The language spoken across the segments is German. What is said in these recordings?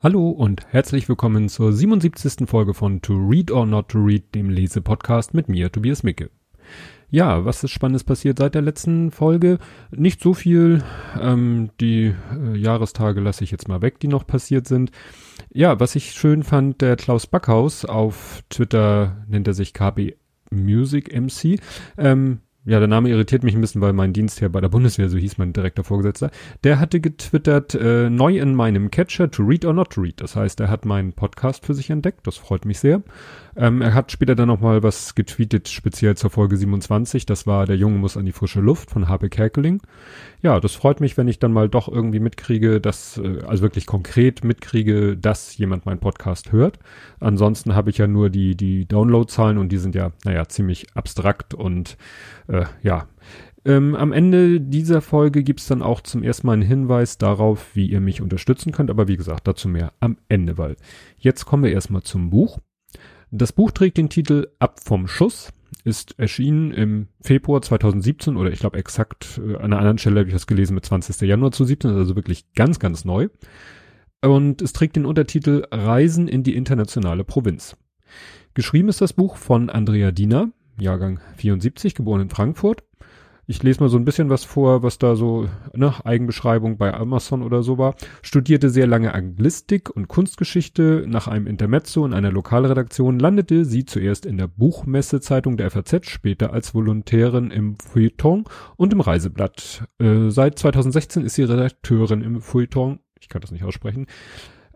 Hallo und herzlich willkommen zur 77. Folge von To Read or Not to Read, dem Lesepodcast mit mir, Tobias Micke. Ja, was ist Spannendes passiert seit der letzten Folge? Nicht so viel. Ähm, die äh, Jahrestage lasse ich jetzt mal weg, die noch passiert sind. Ja, was ich schön fand, der Klaus Backhaus auf Twitter nennt er sich KB Music MC. Ähm, ja, der Name irritiert mich ein bisschen, weil mein Dienstherr bei der Bundeswehr, so hieß mein direkter Vorgesetzter, der hatte getwittert, äh, neu in meinem Catcher, to read or not to read. Das heißt, er hat meinen Podcast für sich entdeckt, das freut mich sehr. Ähm, er hat später dann nochmal was getweetet, speziell zur Folge 27. Das war Der Junge muss an die frische Luft von Habe Kerkeling. Ja, das freut mich, wenn ich dann mal doch irgendwie mitkriege, dass, äh, also wirklich konkret mitkriege, dass jemand meinen Podcast hört. Ansonsten habe ich ja nur die, die Downloadzahlen und die sind ja, naja, ziemlich abstrakt und äh, ja. Ähm, am Ende dieser Folge gibt's dann auch zum ersten Mal einen Hinweis darauf, wie ihr mich unterstützen könnt. Aber wie gesagt, dazu mehr am Ende, weil jetzt kommen wir erstmal zum Buch. Das Buch trägt den Titel Ab vom Schuss, ist erschienen im Februar 2017 oder ich glaube exakt äh, an einer anderen Stelle habe ich das gelesen mit 20. Januar 2017, also wirklich ganz, ganz neu. Und es trägt den Untertitel Reisen in die internationale Provinz. Geschrieben ist das Buch von Andrea Diener, Jahrgang 74, geboren in Frankfurt ich lese mal so ein bisschen was vor, was da so, ne, Eigenbeschreibung bei Amazon oder so war. Studierte sehr lange Anglistik und Kunstgeschichte. Nach einem Intermezzo in einer Lokalredaktion landete sie zuerst in der Buchmessezeitung der FAZ, später als Volontärin im Feuilleton und im Reiseblatt. Äh, seit 2016 ist sie Redakteurin im Feuilleton. Ich kann das nicht aussprechen.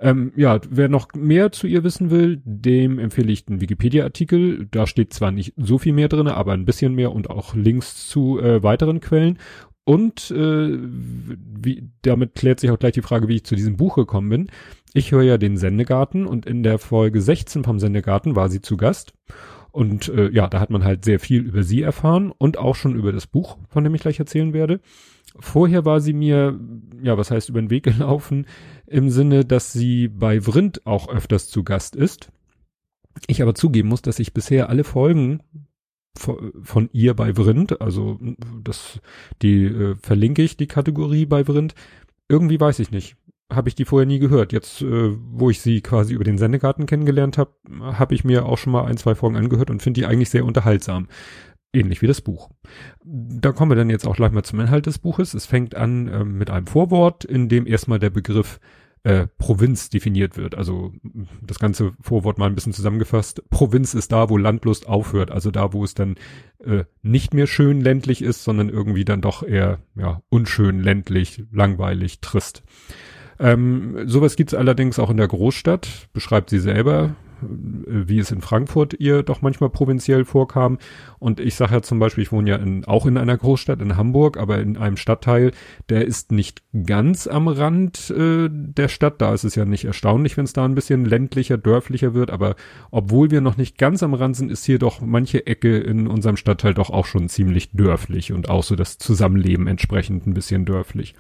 Ähm, ja, wer noch mehr zu ihr wissen will, dem empfehle ich den Wikipedia-Artikel. Da steht zwar nicht so viel mehr drin, aber ein bisschen mehr und auch Links zu äh, weiteren Quellen. Und äh, wie, damit klärt sich auch gleich die Frage, wie ich zu diesem Buch gekommen bin. Ich höre ja den Sendegarten und in der Folge 16 vom Sendegarten war sie zu Gast. Und äh, ja, da hat man halt sehr viel über sie erfahren und auch schon über das Buch, von dem ich gleich erzählen werde. Vorher war sie mir, ja, was heißt über den Weg gelaufen, im Sinne, dass sie bei Vrind auch öfters zu Gast ist. Ich aber zugeben muss, dass ich bisher alle Folgen von ihr bei Vrind, also das, die äh, verlinke ich die Kategorie bei Vrind. Irgendwie weiß ich nicht, habe ich die vorher nie gehört. Jetzt, äh, wo ich sie quasi über den Sendegarten kennengelernt habe, habe ich mir auch schon mal ein, zwei Folgen angehört und finde die eigentlich sehr unterhaltsam. Ähnlich wie das Buch. Da kommen wir dann jetzt auch gleich mal zum Inhalt des Buches. Es fängt an äh, mit einem Vorwort, in dem erstmal der Begriff äh, Provinz definiert wird. Also das ganze Vorwort mal ein bisschen zusammengefasst. Provinz ist da, wo Landlust aufhört. Also da, wo es dann äh, nicht mehr schön ländlich ist, sondern irgendwie dann doch eher ja unschön ländlich, langweilig, trist. Ähm, sowas gibt's allerdings auch in der Großstadt, beschreibt sie selber. Äh, wie es in Frankfurt ihr doch manchmal provinziell vorkam. Und ich sage ja zum Beispiel, ich wohne ja in, auch in einer Großstadt, in Hamburg, aber in einem Stadtteil, der ist nicht ganz am Rand äh, der Stadt. Da ist es ja nicht erstaunlich, wenn es da ein bisschen ländlicher, dörflicher wird. Aber obwohl wir noch nicht ganz am Rand sind, ist hier doch manche Ecke in unserem Stadtteil doch auch schon ziemlich dörflich und auch so das Zusammenleben entsprechend ein bisschen dörflich.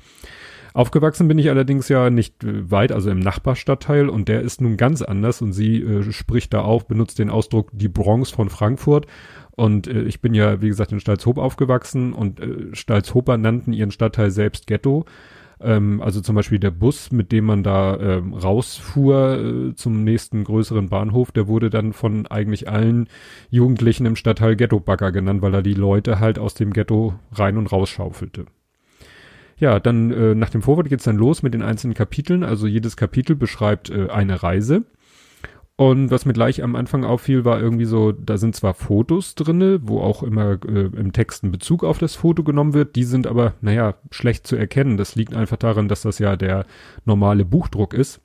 Aufgewachsen bin ich allerdings ja nicht äh, weit, also im Nachbarstadtteil und der ist nun ganz anders und sie äh, spricht da auf, benutzt den Ausdruck die Bronx von Frankfurt und äh, ich bin ja, wie gesagt, in Stalzhoop aufgewachsen und äh, Stalzhoper nannten ihren Stadtteil selbst Ghetto. Ähm, also zum Beispiel der Bus, mit dem man da ähm, rausfuhr äh, zum nächsten größeren Bahnhof, der wurde dann von eigentlich allen Jugendlichen im Stadtteil Ghetto-Bagger genannt, weil er die Leute halt aus dem Ghetto rein und raus schaufelte. Ja, dann äh, nach dem Vorwort geht's dann los mit den einzelnen Kapiteln. Also jedes Kapitel beschreibt äh, eine Reise. Und was mir gleich am Anfang auffiel, war irgendwie so, da sind zwar Fotos drinne, wo auch immer äh, im Text ein Bezug auf das Foto genommen wird, die sind aber, naja, schlecht zu erkennen. Das liegt einfach daran, dass das ja der normale Buchdruck ist.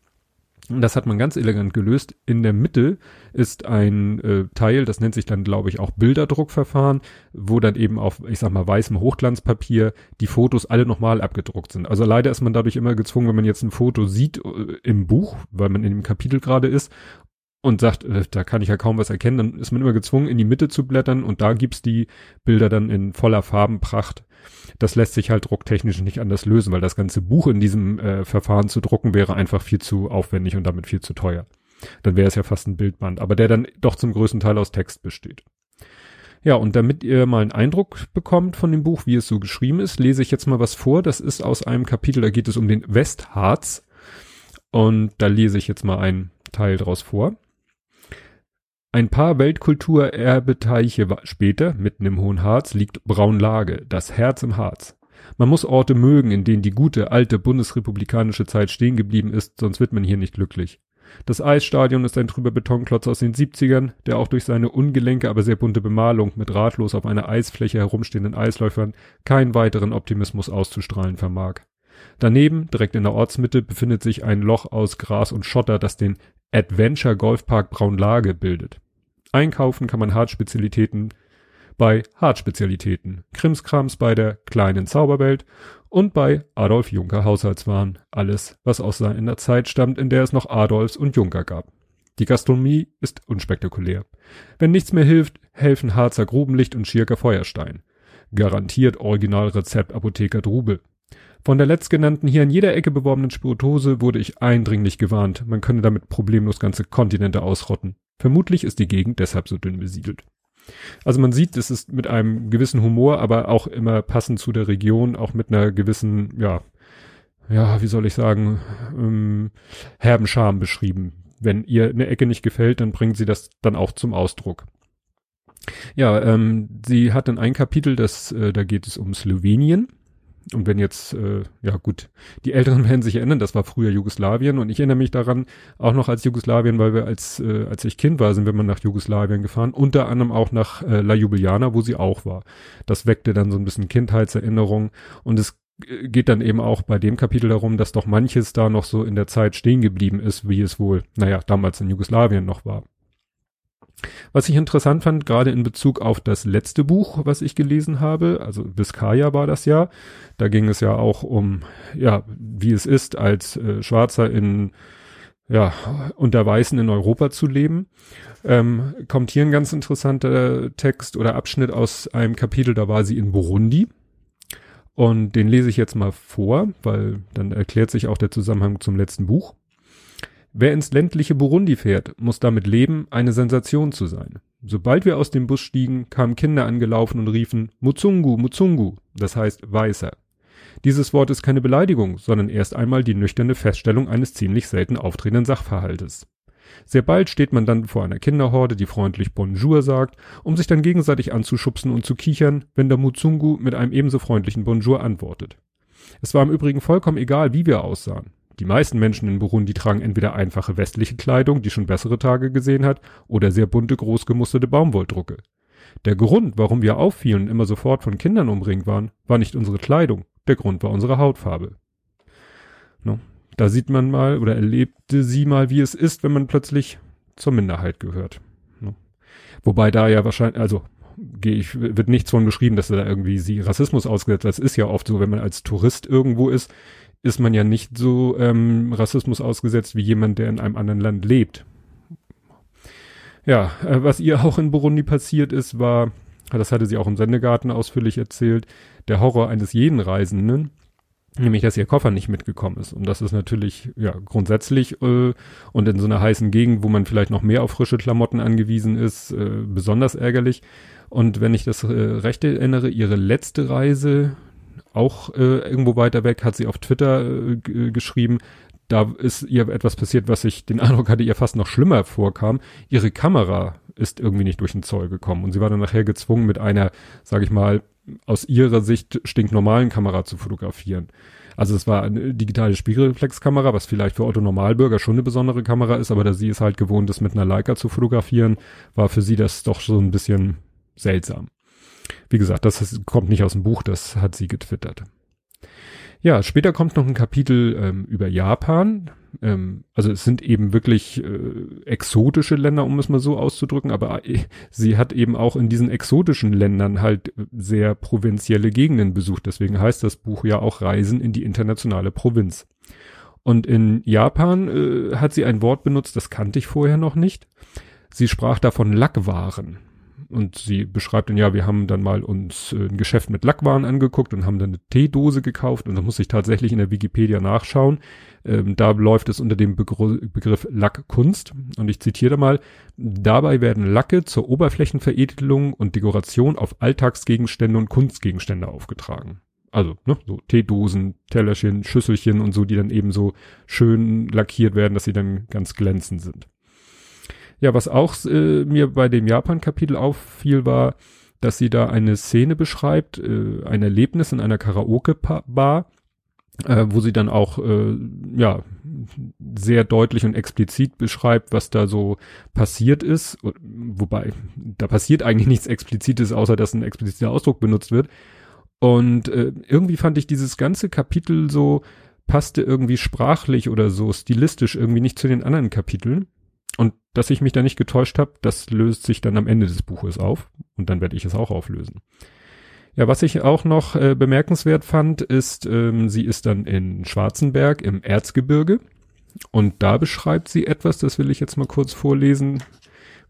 Und das hat man ganz elegant gelöst. In der Mitte ist ein äh, Teil, das nennt sich dann, glaube ich, auch Bilderdruckverfahren, wo dann eben auf, ich sag mal, weißem Hochglanzpapier die Fotos alle nochmal abgedruckt sind. Also leider ist man dadurch immer gezwungen, wenn man jetzt ein Foto sieht äh, im Buch, weil man in dem Kapitel gerade ist, und sagt, äh, da kann ich ja kaum was erkennen, dann ist man immer gezwungen, in die Mitte zu blättern und da gibt's die Bilder dann in voller Farbenpracht das lässt sich halt drucktechnisch nicht anders lösen, weil das ganze Buch in diesem äh, Verfahren zu drucken wäre einfach viel zu aufwendig und damit viel zu teuer. Dann wäre es ja fast ein Bildband, aber der dann doch zum größten Teil aus Text besteht. Ja, und damit ihr mal einen Eindruck bekommt von dem Buch, wie es so geschrieben ist, lese ich jetzt mal was vor. Das ist aus einem Kapitel, da geht es um den Westharz. Und da lese ich jetzt mal einen Teil draus vor. Ein paar Weltkulturerbeteiche später, mitten im Hohen Harz, liegt Braunlage, das Herz im Harz. Man muss Orte mögen, in denen die gute, alte bundesrepublikanische Zeit stehen geblieben ist, sonst wird man hier nicht glücklich. Das Eisstadion ist ein trüber Betonklotz aus den 70ern, der auch durch seine ungelenke, aber sehr bunte Bemalung mit ratlos auf einer Eisfläche herumstehenden Eisläufern keinen weiteren Optimismus auszustrahlen vermag. Daneben, direkt in der Ortsmitte, befindet sich ein Loch aus Gras und Schotter, das den Adventure Golfpark Braunlage bildet. Einkaufen kann man Hartspezialitäten bei Hartspezialitäten, Krimskrams bei der kleinen Zauberwelt und bei Adolf Juncker Haushaltswaren. Alles, was aus seiner Zeit stammt, in der es noch Adolfs und Juncker gab. Die Gastronomie ist unspektakulär. Wenn nichts mehr hilft, helfen Harzer Grubenlicht und Schirker Feuerstein. Garantiert Originalrezept Apotheker Drube. Von der letztgenannten hier in jeder Ecke beworbenen Spirituose wurde ich eindringlich gewarnt, man könne damit problemlos ganze Kontinente ausrotten. Vermutlich ist die Gegend deshalb so dünn besiedelt. Also man sieht, es ist mit einem gewissen Humor, aber auch immer passend zu der Region, auch mit einer gewissen, ja, ja, wie soll ich sagen, ähm, herben Charme beschrieben. Wenn ihr eine Ecke nicht gefällt, dann bringt sie das dann auch zum Ausdruck. Ja, ähm, sie hat dann ein Kapitel, das, äh, da geht es um Slowenien. Und wenn jetzt, äh, ja gut, die Älteren werden sich erinnern, das war früher Jugoslawien und ich erinnere mich daran, auch noch als Jugoslawien, weil wir als, äh, als ich Kind war, sind wir mal nach Jugoslawien gefahren, unter anderem auch nach äh, La Ljubljana, wo sie auch war. Das weckte dann so ein bisschen Kindheitserinnerung und es äh, geht dann eben auch bei dem Kapitel darum, dass doch manches da noch so in der Zeit stehen geblieben ist, wie es wohl, naja, damals in Jugoslawien noch war. Was ich interessant fand, gerade in Bezug auf das letzte Buch, was ich gelesen habe, also Vizcaya war das ja, da ging es ja auch um, ja, wie es ist, als äh, Schwarzer in, ja, unter Weißen in Europa zu leben. Ähm, kommt hier ein ganz interessanter Text oder Abschnitt aus einem Kapitel, da war sie in Burundi. Und den lese ich jetzt mal vor, weil dann erklärt sich auch der Zusammenhang zum letzten Buch. Wer ins ländliche Burundi fährt, muss damit leben, eine Sensation zu sein. Sobald wir aus dem Bus stiegen, kamen Kinder angelaufen und riefen Muzungu, Muzungu, das heißt Weißer. Dieses Wort ist keine Beleidigung, sondern erst einmal die nüchterne Feststellung eines ziemlich selten auftretenden Sachverhaltes. Sehr bald steht man dann vor einer Kinderhorde, die freundlich Bonjour sagt, um sich dann gegenseitig anzuschubsen und zu kichern, wenn der Muzungu mit einem ebenso freundlichen Bonjour antwortet. Es war im Übrigen vollkommen egal, wie wir aussahen. Die meisten Menschen in Burundi tragen entweder einfache westliche Kleidung, die schon bessere Tage gesehen hat, oder sehr bunte, großgemusterte Baumwolldrucke. Der Grund, warum wir auffielen und immer sofort von Kindern umringt waren, war nicht unsere Kleidung, der Grund war unsere Hautfarbe. No, da sieht man mal oder erlebte sie mal, wie es ist, wenn man plötzlich zur Minderheit gehört. No. Wobei da ja wahrscheinlich, also gehe ich, wird nichts von beschrieben, dass da irgendwie sie Rassismus ausgesetzt. Das ist ja oft so, wenn man als Tourist irgendwo ist, ist man ja nicht so ähm, Rassismus ausgesetzt wie jemand, der in einem anderen Land lebt. Ja, äh, was ihr auch in Burundi passiert ist, war, das hatte sie auch im Sendegarten ausführlich erzählt, der Horror eines jeden Reisenden, nämlich dass ihr Koffer nicht mitgekommen ist. Und das ist natürlich ja grundsätzlich äh, und in so einer heißen Gegend, wo man vielleicht noch mehr auf frische Klamotten angewiesen ist, äh, besonders ärgerlich. Und wenn ich das äh, recht erinnere, ihre letzte Reise, auch äh, irgendwo weiter weg, hat sie auf Twitter äh, geschrieben, da ist ihr etwas passiert, was ich den Eindruck hatte, ihr fast noch schlimmer vorkam. Ihre Kamera ist irgendwie nicht durch den Zoll gekommen und sie war dann nachher gezwungen, mit einer, sage ich mal, aus ihrer Sicht stinknormalen Kamera zu fotografieren. Also es war eine digitale Spiegelreflexkamera, was vielleicht für Otto Normalbürger schon eine besondere Kamera ist, aber da sie es halt gewohnt ist, mit einer Leica zu fotografieren, war für sie das doch so ein bisschen seltsam. Wie gesagt, das kommt nicht aus dem Buch, das hat sie getwittert. Ja, später kommt noch ein Kapitel ähm, über Japan. Ähm, also es sind eben wirklich äh, exotische Länder, um es mal so auszudrücken, aber äh, sie hat eben auch in diesen exotischen Ländern halt sehr provinzielle Gegenden besucht. Deswegen heißt das Buch ja auch Reisen in die internationale Provinz. Und in Japan äh, hat sie ein Wort benutzt, das kannte ich vorher noch nicht. Sie sprach davon Lackwaren und sie beschreibt dann, ja, wir haben dann mal uns äh, ein Geschäft mit Lackwaren angeguckt und haben dann eine Teedose gekauft und da muss ich tatsächlich in der Wikipedia nachschauen. Ähm, da läuft es unter dem Begr Begriff Lackkunst und ich zitiere mal, dabei werden Lacke zur Oberflächenveredelung und Dekoration auf Alltagsgegenstände und Kunstgegenstände aufgetragen. Also, ne, so Teedosen, Tellerchen, Schüsselchen und so, die dann eben so schön lackiert werden, dass sie dann ganz glänzend sind. Ja, was auch äh, mir bei dem Japan-Kapitel auffiel, war, dass sie da eine Szene beschreibt, äh, ein Erlebnis in einer Karaoke-Bar, äh, wo sie dann auch äh, ja sehr deutlich und explizit beschreibt, was da so passiert ist. Wobei, da passiert eigentlich nichts Explizites, außer dass ein expliziter Ausdruck benutzt wird. Und äh, irgendwie fand ich dieses ganze Kapitel so, passte irgendwie sprachlich oder so stilistisch irgendwie nicht zu den anderen Kapiteln. Und dass ich mich da nicht getäuscht habe, das löst sich dann am Ende des Buches auf. Und dann werde ich es auch auflösen. Ja, was ich auch noch äh, bemerkenswert fand, ist, ähm, sie ist dann in Schwarzenberg im Erzgebirge. Und da beschreibt sie etwas, das will ich jetzt mal kurz vorlesen,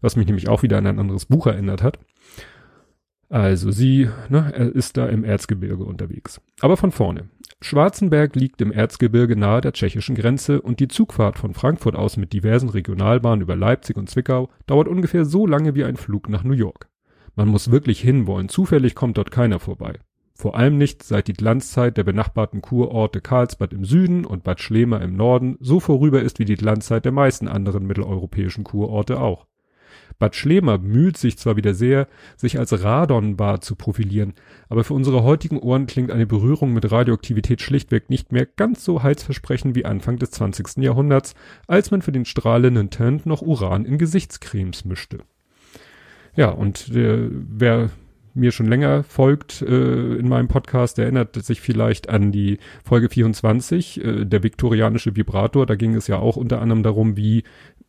was mich nämlich auch wieder an ein anderes Buch erinnert hat. Also sie ne, ist da im Erzgebirge unterwegs. Aber von vorne. Schwarzenberg liegt im Erzgebirge nahe der tschechischen Grenze und die Zugfahrt von Frankfurt aus mit diversen Regionalbahnen über Leipzig und Zwickau dauert ungefähr so lange wie ein Flug nach New York. Man muss wirklich hinwollen, zufällig kommt dort keiner vorbei. Vor allem nicht, seit die Glanzzeit der benachbarten Kurorte Karlsbad im Süden und Bad Schlema im Norden so vorüber ist wie die Glanzzeit der meisten anderen mitteleuropäischen Kurorte auch. Bad Schlema bemüht sich zwar wieder sehr, sich als Radonbad zu profilieren, aber für unsere heutigen Ohren klingt eine Berührung mit Radioaktivität schlichtweg nicht mehr ganz so heilsversprechend wie Anfang des 20. Jahrhunderts, als man für den strahlenden Tint noch Uran in Gesichtscremes mischte. Ja, und äh, wer mir schon länger folgt äh, in meinem Podcast, erinnert sich vielleicht an die Folge 24, äh, der viktorianische Vibrator. Da ging es ja auch unter anderem darum, wie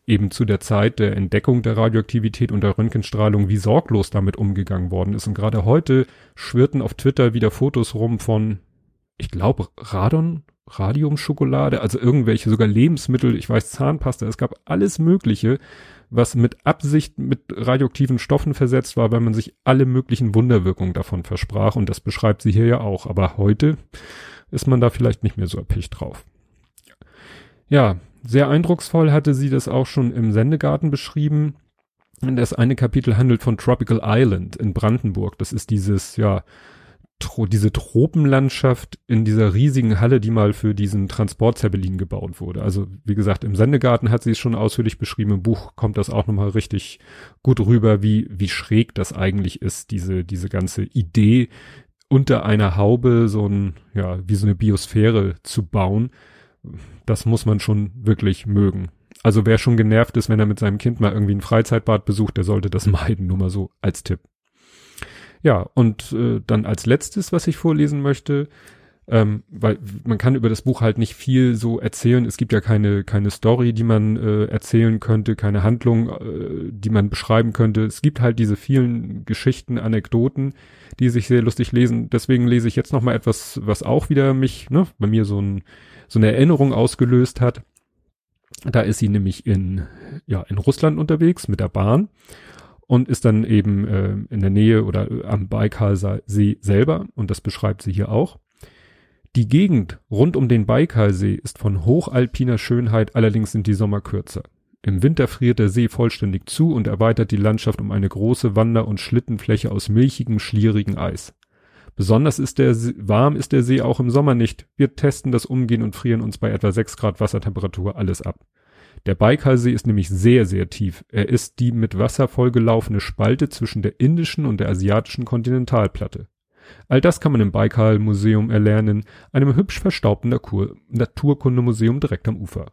eben zu der Zeit der Entdeckung der Radioaktivität und der Röntgenstrahlung, wie sorglos damit umgegangen worden ist. Und gerade heute schwirrten auf Twitter wieder Fotos rum von, ich glaube, Radon, Radiumschokolade, also irgendwelche sogar Lebensmittel, ich weiß Zahnpasta, es gab alles Mögliche, was mit Absicht mit radioaktiven Stoffen versetzt war, weil man sich alle möglichen Wunderwirkungen davon versprach und das beschreibt sie hier ja auch. Aber heute ist man da vielleicht nicht mehr so erpicht drauf. Ja, sehr eindrucksvoll hatte sie das auch schon im Sendegarten beschrieben. Das eine Kapitel handelt von Tropical Island in Brandenburg. Das ist dieses, ja, tro diese Tropenlandschaft in dieser riesigen Halle, die mal für diesen Transportzeppelin gebaut wurde. Also, wie gesagt, im Sendegarten hat sie es schon ausführlich beschrieben. Im Buch kommt das auch nochmal richtig gut rüber, wie, wie schräg das eigentlich ist, diese, diese ganze Idee, unter einer Haube so ein, ja, wie so eine Biosphäre zu bauen das muss man schon wirklich mögen. Also wer schon genervt ist, wenn er mit seinem Kind mal irgendwie ein Freizeitbad besucht, der sollte das meiden, nur mal so als Tipp. Ja, und äh, dann als letztes, was ich vorlesen möchte, ähm, weil man kann über das Buch halt nicht viel so erzählen. Es gibt ja keine keine Story, die man äh, erzählen könnte, keine Handlung, äh, die man beschreiben könnte. Es gibt halt diese vielen Geschichten, Anekdoten, die sich sehr lustig lesen. Deswegen lese ich jetzt noch mal etwas, was auch wieder mich, ne, bei mir so ein so eine Erinnerung ausgelöst hat. Da ist sie nämlich in ja in Russland unterwegs mit der Bahn und ist dann eben äh, in der Nähe oder am Baikalsee selber und das beschreibt sie hier auch. Die Gegend rund um den Baikalsee ist von hochalpiner Schönheit, allerdings sind die Sommer kürzer. Im Winter friert der See vollständig zu und erweitert die Landschaft um eine große Wander- und Schlittenfläche aus milchigem, schlierigen Eis. Besonders ist der warm ist der See auch im Sommer nicht. Wir testen das Umgehen und frieren uns bei etwa 6 Grad Wassertemperatur alles ab. Der Baikalsee ist nämlich sehr, sehr tief. Er ist die mit Wasser vollgelaufene Spalte zwischen der indischen und der asiatischen Kontinentalplatte. All das kann man im Baikal-Museum erlernen, einem hübsch verstaubten Naturkundemuseum direkt am Ufer.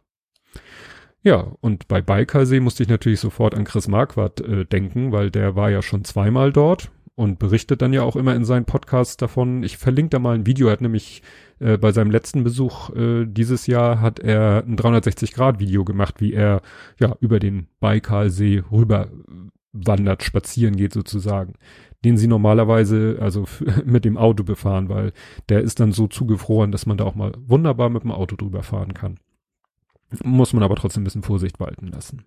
Ja, und bei Baikalsee musste ich natürlich sofort an Chris Marquardt äh, denken, weil der war ja schon zweimal dort und berichtet dann ja auch immer in seinen Podcasts davon. Ich verlinke da mal ein Video, er hat nämlich äh, bei seinem letzten Besuch äh, dieses Jahr hat er ein 360-Grad-Video gemacht, wie er ja über den Baikalsee rüber wandert, spazieren geht sozusagen, den sie normalerweise also mit dem Auto befahren, weil der ist dann so zugefroren, dass man da auch mal wunderbar mit dem Auto drüber fahren kann. Muss man aber trotzdem ein bisschen Vorsicht walten lassen.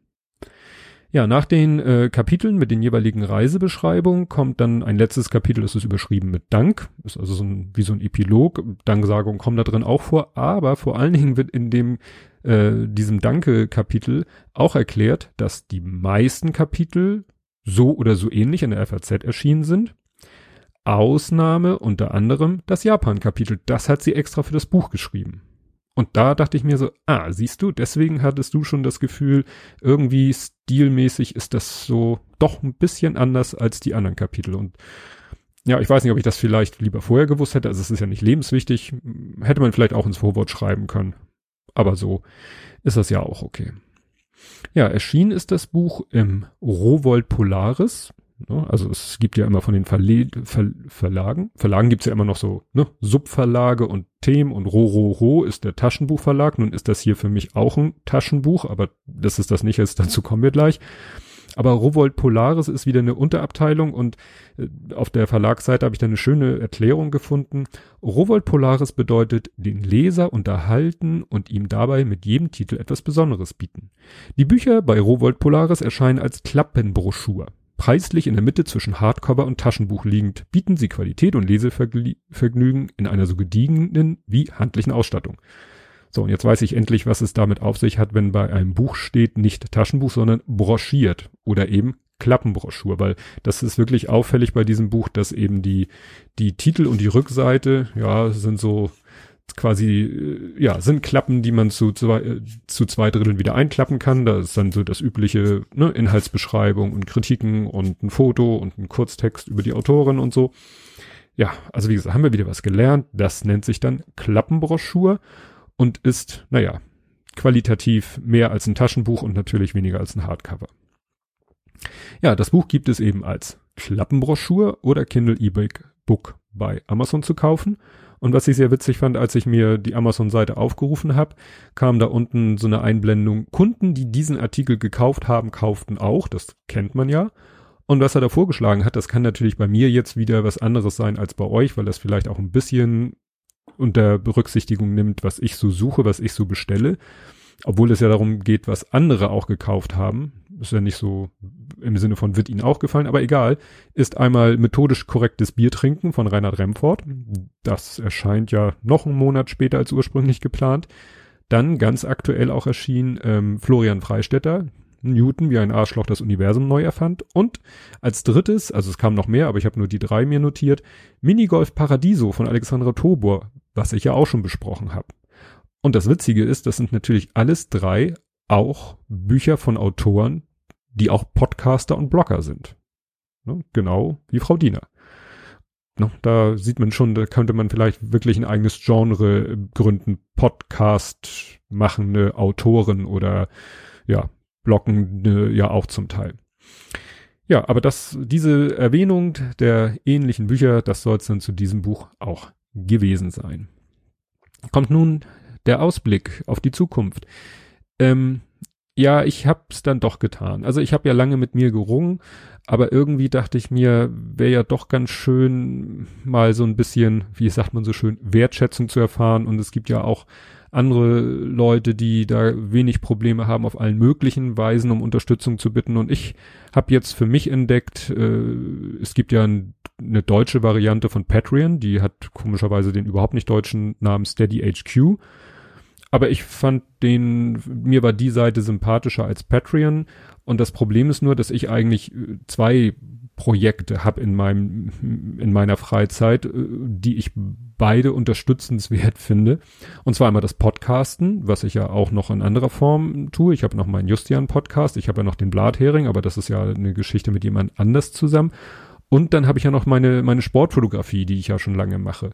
Ja, nach den äh, Kapiteln mit den jeweiligen Reisebeschreibungen kommt dann ein letztes Kapitel, ist überschrieben mit Dank, ist also so ein, wie so ein Epilog. Danksagungen kommen da drin auch vor, aber vor allen Dingen wird in dem äh, diesem Danke-Kapitel auch erklärt, dass die meisten Kapitel so oder so ähnlich in der FAZ erschienen sind, Ausnahme unter anderem das Japan-Kapitel. Das hat sie extra für das Buch geschrieben. Und da dachte ich mir so, ah, siehst du, deswegen hattest du schon das Gefühl, irgendwie stilmäßig ist das so doch ein bisschen anders als die anderen Kapitel. Und ja, ich weiß nicht, ob ich das vielleicht lieber vorher gewusst hätte. Also es ist ja nicht lebenswichtig. Hätte man vielleicht auch ins Vorwort schreiben können. Aber so ist das ja auch okay. Ja, erschienen ist das Buch im Rowold Polaris. Ne? Also es gibt ja immer von den Verle Ver Verlagen. Verlagen gibt's ja immer noch so ne? Subverlage und Themen und Rororo ist der Taschenbuchverlag. Nun ist das hier für mich auch ein Taschenbuch, aber das ist das nicht, jetzt dazu kommen wir gleich. Aber Rowold Polaris ist wieder eine Unterabteilung und äh, auf der Verlagsseite habe ich da eine schöne Erklärung gefunden. Rowold Polaris bedeutet den Leser unterhalten und ihm dabei mit jedem Titel etwas Besonderes bieten. Die Bücher bei Rowold Polaris erscheinen als Klappenbroschur. Preislich in der Mitte zwischen Hardcover und Taschenbuch liegend, bieten sie Qualität und Lesevergnügen in einer so gediegenen wie handlichen Ausstattung. So, und jetzt weiß ich endlich, was es damit auf sich hat, wenn bei einem Buch steht, nicht Taschenbuch, sondern broschiert oder eben Klappenbroschur, weil das ist wirklich auffällig bei diesem Buch, dass eben die, die Titel und die Rückseite, ja, sind so quasi, äh, ja, sind Klappen, die man zu zwei, äh, zu zwei Dritteln wieder einklappen kann. Da ist dann so das übliche, ne, Inhaltsbeschreibung und Kritiken und ein Foto und ein Kurztext über die Autorin und so. Ja, also wie gesagt, haben wir wieder was gelernt. Das nennt sich dann Klappenbroschur und ist, naja, qualitativ mehr als ein Taschenbuch und natürlich weniger als ein Hardcover. Ja, das Buch gibt es eben als Klappenbroschur oder Kindle E-Book bei Amazon zu kaufen. Und was ich sehr witzig fand, als ich mir die Amazon-Seite aufgerufen habe, kam da unten so eine Einblendung. Kunden, die diesen Artikel gekauft haben, kauften auch. Das kennt man ja. Und was er da vorgeschlagen hat, das kann natürlich bei mir jetzt wieder was anderes sein als bei euch, weil das vielleicht auch ein bisschen unter Berücksichtigung nimmt, was ich so suche, was ich so bestelle. Obwohl es ja darum geht, was andere auch gekauft haben. Ist ja nicht so im Sinne von wird ihnen auch gefallen, aber egal. Ist einmal methodisch korrektes Bier trinken von Reinhard Remford. Das erscheint ja noch einen Monat später als ursprünglich geplant. Dann ganz aktuell auch erschien ähm, Florian Freistetter, Newton wie ein Arschloch das Universum neu erfand. Und als drittes, also es kam noch mehr, aber ich habe nur die drei mir notiert, Minigolf Paradiso von Alexandra Tobor, was ich ja auch schon besprochen habe. Und das Witzige ist, das sind natürlich alles drei auch Bücher von Autoren, die auch Podcaster und Blogger sind. Ne? Genau wie Frau Diener. Ne? Da sieht man schon, da könnte man vielleicht wirklich ein eigenes Genre gründen, Podcast machende Autoren oder ja, Blocken äh, ja auch zum Teil. Ja, aber das, diese Erwähnung der ähnlichen Bücher, das soll es dann zu diesem Buch auch gewesen sein. Kommt nun der Ausblick auf die Zukunft. Ähm, ja, ich hab's dann doch getan. Also ich habe ja lange mit mir gerungen, aber irgendwie dachte ich mir, wäre ja doch ganz schön mal so ein bisschen, wie sagt man so schön, Wertschätzung zu erfahren. Und es gibt ja auch andere Leute, die da wenig Probleme haben, auf allen möglichen Weisen um Unterstützung zu bitten. Und ich habe jetzt für mich entdeckt, äh, es gibt ja ein, eine deutsche Variante von Patreon, die hat komischerweise den überhaupt nicht deutschen Namen Steady HQ. Aber ich fand den, mir war die Seite sympathischer als Patreon. Und das Problem ist nur, dass ich eigentlich äh, zwei Projekte habe in meinem in meiner Freizeit, äh, die ich beide unterstützenswert finde. Und zwar einmal das Podcasten, was ich ja auch noch in anderer Form tue. Ich habe noch meinen Justian Podcast, ich habe ja noch den Blathering, aber das ist ja eine Geschichte mit jemand anders zusammen. Und dann habe ich ja noch meine meine Sportfotografie, die ich ja schon lange mache.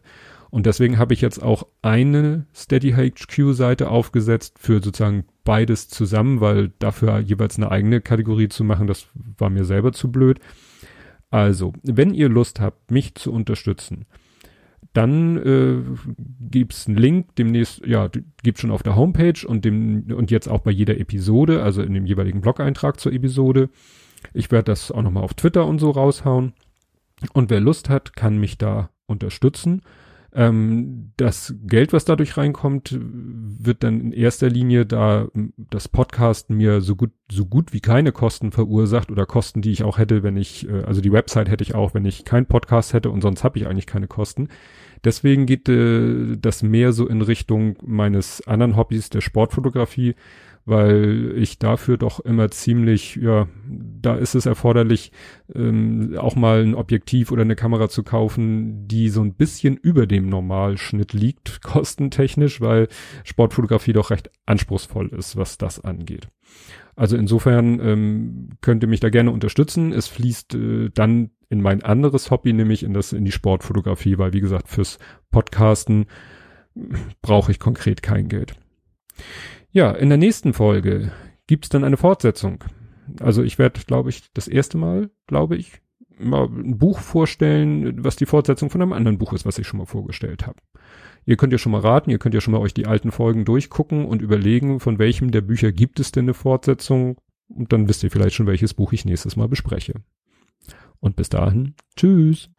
Und deswegen habe ich jetzt auch eine Steady HQ Seite aufgesetzt für sozusagen beides zusammen, weil dafür jeweils eine eigene Kategorie zu machen, das war mir selber zu blöd. Also, wenn ihr Lust habt, mich zu unterstützen, dann äh, gibt's einen Link demnächst, ja, gibt's schon auf der Homepage und dem und jetzt auch bei jeder Episode, also in dem jeweiligen Blog-Eintrag zur Episode. Ich werde das auch nochmal auf Twitter und so raushauen. Und wer Lust hat, kann mich da unterstützen. Ähm, das Geld, was dadurch reinkommt, wird dann in erster Linie, da das Podcast mir so gut, so gut wie keine Kosten verursacht oder Kosten, die ich auch hätte, wenn ich, äh, also die Website hätte ich auch, wenn ich keinen Podcast hätte und sonst habe ich eigentlich keine Kosten. Deswegen geht äh, das mehr so in Richtung meines anderen Hobbys der Sportfotografie, weil ich dafür doch immer ziemlich, ja, da ist es erforderlich, ähm, auch mal ein Objektiv oder eine Kamera zu kaufen, die so ein bisschen über dem Normalschnitt liegt, kostentechnisch, weil Sportfotografie doch recht anspruchsvoll ist, was das angeht. Also insofern ähm, könnt ihr mich da gerne unterstützen. Es fließt äh, dann in mein anderes Hobby, nämlich in das in die Sportfotografie, weil wie gesagt fürs Podcasten brauche ich konkret kein Geld. Ja, in der nächsten Folge gibt's dann eine Fortsetzung. Also ich werde, glaube ich, das erste Mal, glaube ich, mal ein Buch vorstellen, was die Fortsetzung von einem anderen Buch ist, was ich schon mal vorgestellt habe. Ihr könnt ja schon mal raten, ihr könnt ja schon mal euch die alten Folgen durchgucken und überlegen, von welchem der Bücher gibt es denn eine Fortsetzung. Und dann wisst ihr vielleicht schon, welches Buch ich nächstes Mal bespreche. Und bis dahin, tschüss.